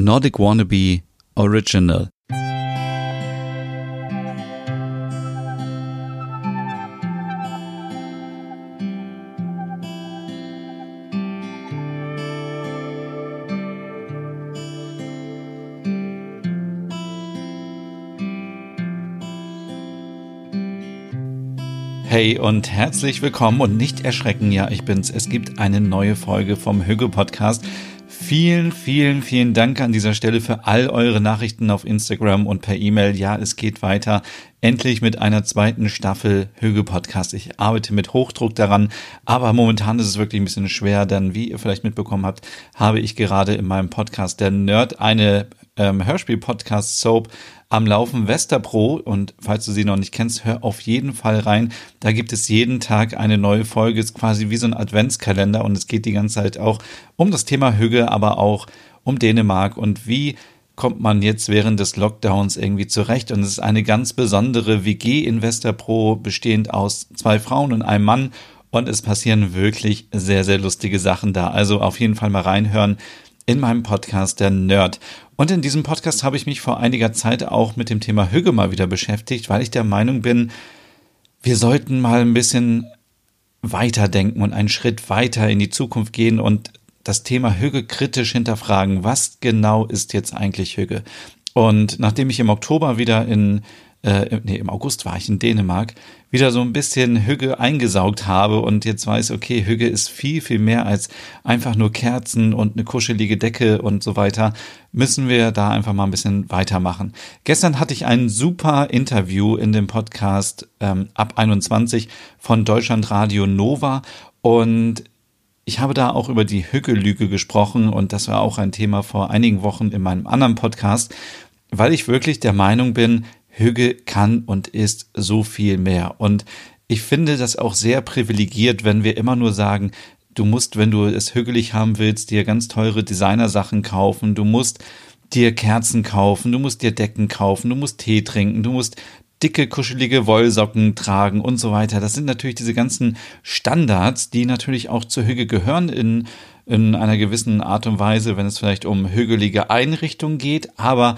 Nordic Wannabe Original. Hey und herzlich willkommen und nicht erschrecken, ja, ich bin's. Es gibt eine neue Folge vom Hüge Podcast. Vielen, vielen, vielen Dank an dieser Stelle für all eure Nachrichten auf Instagram und per E-Mail. Ja, es geht weiter. Endlich mit einer zweiten Staffel Hüge Podcast. Ich arbeite mit Hochdruck daran, aber momentan ist es wirklich ein bisschen schwer, denn wie ihr vielleicht mitbekommen habt, habe ich gerade in meinem Podcast der Nerd eine ähm, Hörspiel-Podcast Soap am Laufen Westerpro und falls du sie noch nicht kennst, hör auf jeden Fall rein. Da gibt es jeden Tag eine neue Folge, ist quasi wie so ein Adventskalender und es geht die ganze Zeit auch um das Thema Hüge, aber auch um Dänemark und wie kommt man jetzt während des Lockdowns irgendwie zurecht. Und es ist eine ganz besondere WG in Westerpro, bestehend aus zwei Frauen und einem Mann. Und es passieren wirklich sehr, sehr lustige Sachen da. Also auf jeden Fall mal reinhören in meinem Podcast Der Nerd. Und in diesem Podcast habe ich mich vor einiger Zeit auch mit dem Thema Hüge mal wieder beschäftigt, weil ich der Meinung bin, wir sollten mal ein bisschen weiterdenken und einen Schritt weiter in die Zukunft gehen und das Thema Hüge kritisch hinterfragen. Was genau ist jetzt eigentlich Hüge? Und nachdem ich im Oktober wieder in äh, nee, im August war ich in Dänemark, wieder so ein bisschen Hüge eingesaugt habe und jetzt weiß, okay, Hüge ist viel, viel mehr als einfach nur Kerzen und eine kuschelige Decke und so weiter, müssen wir da einfach mal ein bisschen weitermachen. Gestern hatte ich ein super Interview in dem Podcast ähm, ab 21 von Deutschlandradio Nova und ich habe da auch über die Hügge-Lüge gesprochen und das war auch ein Thema vor einigen Wochen in meinem anderen Podcast, weil ich wirklich der Meinung bin, Hügge kann und ist so viel mehr. Und ich finde das auch sehr privilegiert, wenn wir immer nur sagen, du musst, wenn du es hügelig haben willst, dir ganz teure Designersachen kaufen, du musst dir Kerzen kaufen, du musst dir Decken kaufen, du musst Tee trinken, du musst dicke, kuschelige Wollsocken tragen und so weiter. Das sind natürlich diese ganzen Standards, die natürlich auch zur Hüge gehören in, in einer gewissen Art und Weise, wenn es vielleicht um hügelige Einrichtungen geht. Aber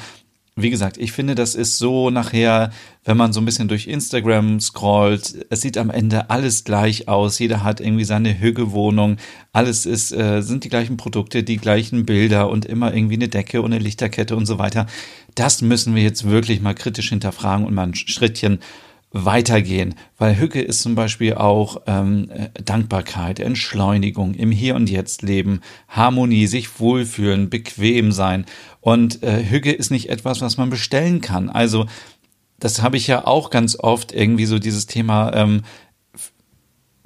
wie gesagt, ich finde, das ist so nachher, wenn man so ein bisschen durch Instagram scrollt, es sieht am Ende alles gleich aus. Jeder hat irgendwie seine Hügelwohnung. Alles ist, äh, sind die gleichen Produkte, die gleichen Bilder und immer irgendwie eine Decke und eine Lichterkette und so weiter. Das müssen wir jetzt wirklich mal kritisch hinterfragen und mal ein Schrittchen weitergehen, weil Hücke ist zum Beispiel auch ähm, äh, Dankbarkeit, Entschleunigung, im Hier und Jetzt leben, Harmonie, sich wohlfühlen, bequem sein. Und äh, Hücke ist nicht etwas, was man bestellen kann. Also das habe ich ja auch ganz oft irgendwie so dieses Thema, ähm,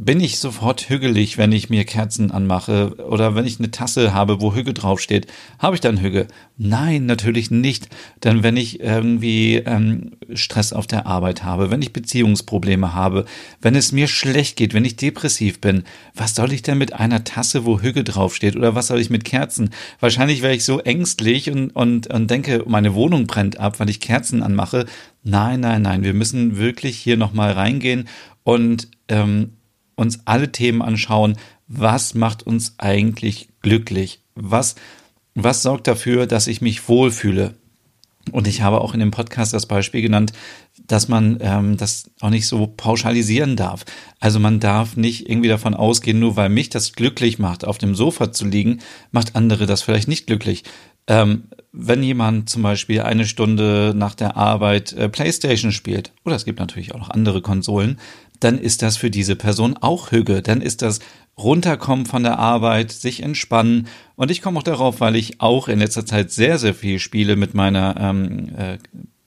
bin ich sofort hügelig, wenn ich mir Kerzen anmache oder wenn ich eine Tasse habe, wo Hüge draufsteht, habe ich dann Hüge? Nein, natürlich nicht. Denn wenn ich irgendwie ähm, Stress auf der Arbeit habe, wenn ich Beziehungsprobleme habe, wenn es mir schlecht geht, wenn ich depressiv bin, was soll ich denn mit einer Tasse, wo Hüge draufsteht oder was soll ich mit Kerzen? Wahrscheinlich wäre ich so ängstlich und, und, und denke, meine Wohnung brennt ab, weil ich Kerzen anmache. Nein, nein, nein, wir müssen wirklich hier nochmal reingehen und ähm, uns alle Themen anschauen, was macht uns eigentlich glücklich? Was, was sorgt dafür, dass ich mich wohlfühle? Und ich habe auch in dem Podcast das Beispiel genannt, dass man ähm, das auch nicht so pauschalisieren darf. Also man darf nicht irgendwie davon ausgehen, nur weil mich das glücklich macht, auf dem Sofa zu liegen, macht andere das vielleicht nicht glücklich. Ähm, wenn jemand zum Beispiel eine Stunde nach der Arbeit äh, Playstation spielt, oder es gibt natürlich auch noch andere Konsolen, dann ist das für diese Person auch Hüge. Dann ist das runterkommen von der Arbeit, sich entspannen. Und ich komme auch darauf, weil ich auch in letzter Zeit sehr, sehr viel spiele mit meiner, ähm, äh,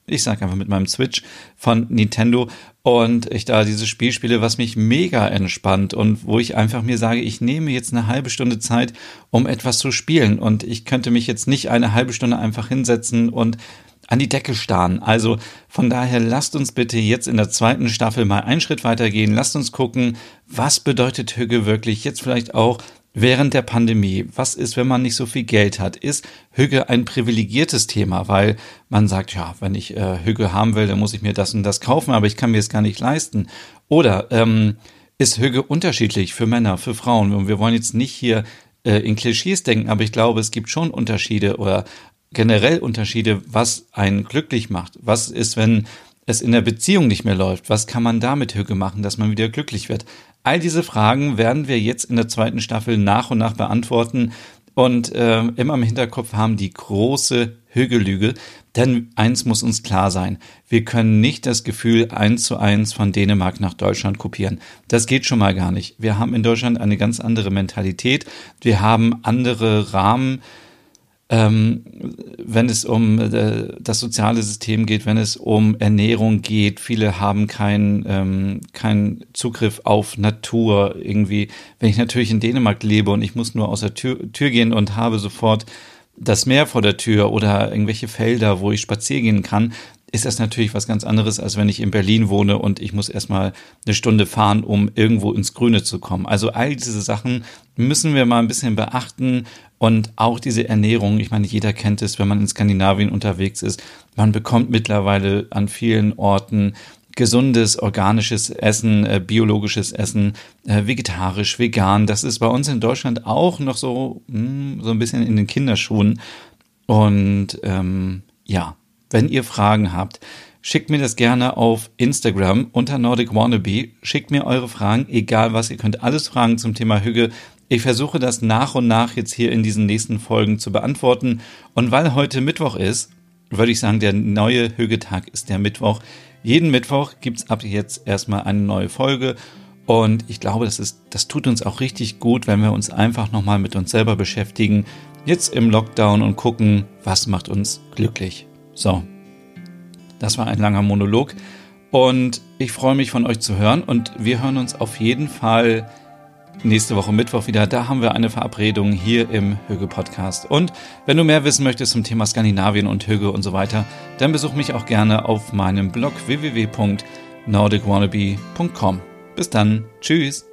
ich sag einfach mit meinem Switch von Nintendo und ich da dieses Spiel spiele, was mich mega entspannt und wo ich einfach mir sage, ich nehme jetzt eine halbe Stunde Zeit, um etwas zu spielen und ich könnte mich jetzt nicht eine halbe Stunde einfach hinsetzen und an die Decke starren. Also von daher lasst uns bitte jetzt in der zweiten Staffel mal einen Schritt weitergehen. Lasst uns gucken, was bedeutet Hüge wirklich jetzt vielleicht auch während der Pandemie. Was ist, wenn man nicht so viel Geld hat? Ist Hüge ein privilegiertes Thema, weil man sagt, ja, wenn ich äh, Hüge haben will, dann muss ich mir das und das kaufen, aber ich kann mir es gar nicht leisten. Oder ähm, ist Hüge unterschiedlich für Männer, für Frauen? Und wir wollen jetzt nicht hier äh, in Klischees denken, aber ich glaube, es gibt schon Unterschiede oder generell Unterschiede, was einen glücklich macht. Was ist, wenn es in der Beziehung nicht mehr läuft? Was kann man da mit Hüge machen, dass man wieder glücklich wird? All diese Fragen werden wir jetzt in der zweiten Staffel nach und nach beantworten und äh, immer im Hinterkopf haben die große Hügellüge. Denn eins muss uns klar sein. Wir können nicht das Gefühl eins zu eins von Dänemark nach Deutschland kopieren. Das geht schon mal gar nicht. Wir haben in Deutschland eine ganz andere Mentalität. Wir haben andere Rahmen ähm, wenn es um äh, das soziale System geht, wenn es um Ernährung geht. Viele haben keinen ähm, kein Zugriff auf Natur irgendwie. Wenn ich natürlich in Dänemark lebe und ich muss nur aus der Tür, Tür gehen und habe sofort das Meer vor der Tür oder irgendwelche Felder, wo ich spazieren gehen kann, ist das natürlich was ganz anderes, als wenn ich in Berlin wohne und ich muss erstmal eine Stunde fahren, um irgendwo ins Grüne zu kommen. Also all diese Sachen müssen wir mal ein bisschen beachten und auch diese Ernährung. Ich meine, jeder kennt es, wenn man in Skandinavien unterwegs ist. Man bekommt mittlerweile an vielen Orten gesundes, organisches Essen, äh, biologisches Essen, äh, vegetarisch, vegan. Das ist bei uns in Deutschland auch noch so, mh, hm, so ein bisschen in den Kinderschuhen. Und ähm, ja, wenn ihr Fragen habt, schickt mir das gerne auf Instagram unter Nordic Wannabe. Schickt mir eure Fragen, egal was. Ihr könnt alles fragen zum Thema Hüge. Ich versuche das nach und nach jetzt hier in diesen nächsten Folgen zu beantworten. Und weil heute Mittwoch ist, würde ich sagen, der neue Hügetag ist der Mittwoch. Jeden Mittwoch gibt's ab jetzt erstmal eine neue Folge. Und ich glaube, das, ist, das tut uns auch richtig gut, wenn wir uns einfach nochmal mit uns selber beschäftigen, jetzt im Lockdown und gucken, was macht uns glücklich. So, das war ein langer Monolog und ich freue mich von euch zu hören und wir hören uns auf jeden Fall nächste Woche Mittwoch wieder. Da haben wir eine Verabredung hier im Höge Podcast. Und wenn du mehr wissen möchtest zum Thema Skandinavien und Höge und so weiter, dann besuch mich auch gerne auf meinem Blog www.nordicwannabe.com. Bis dann. Tschüss.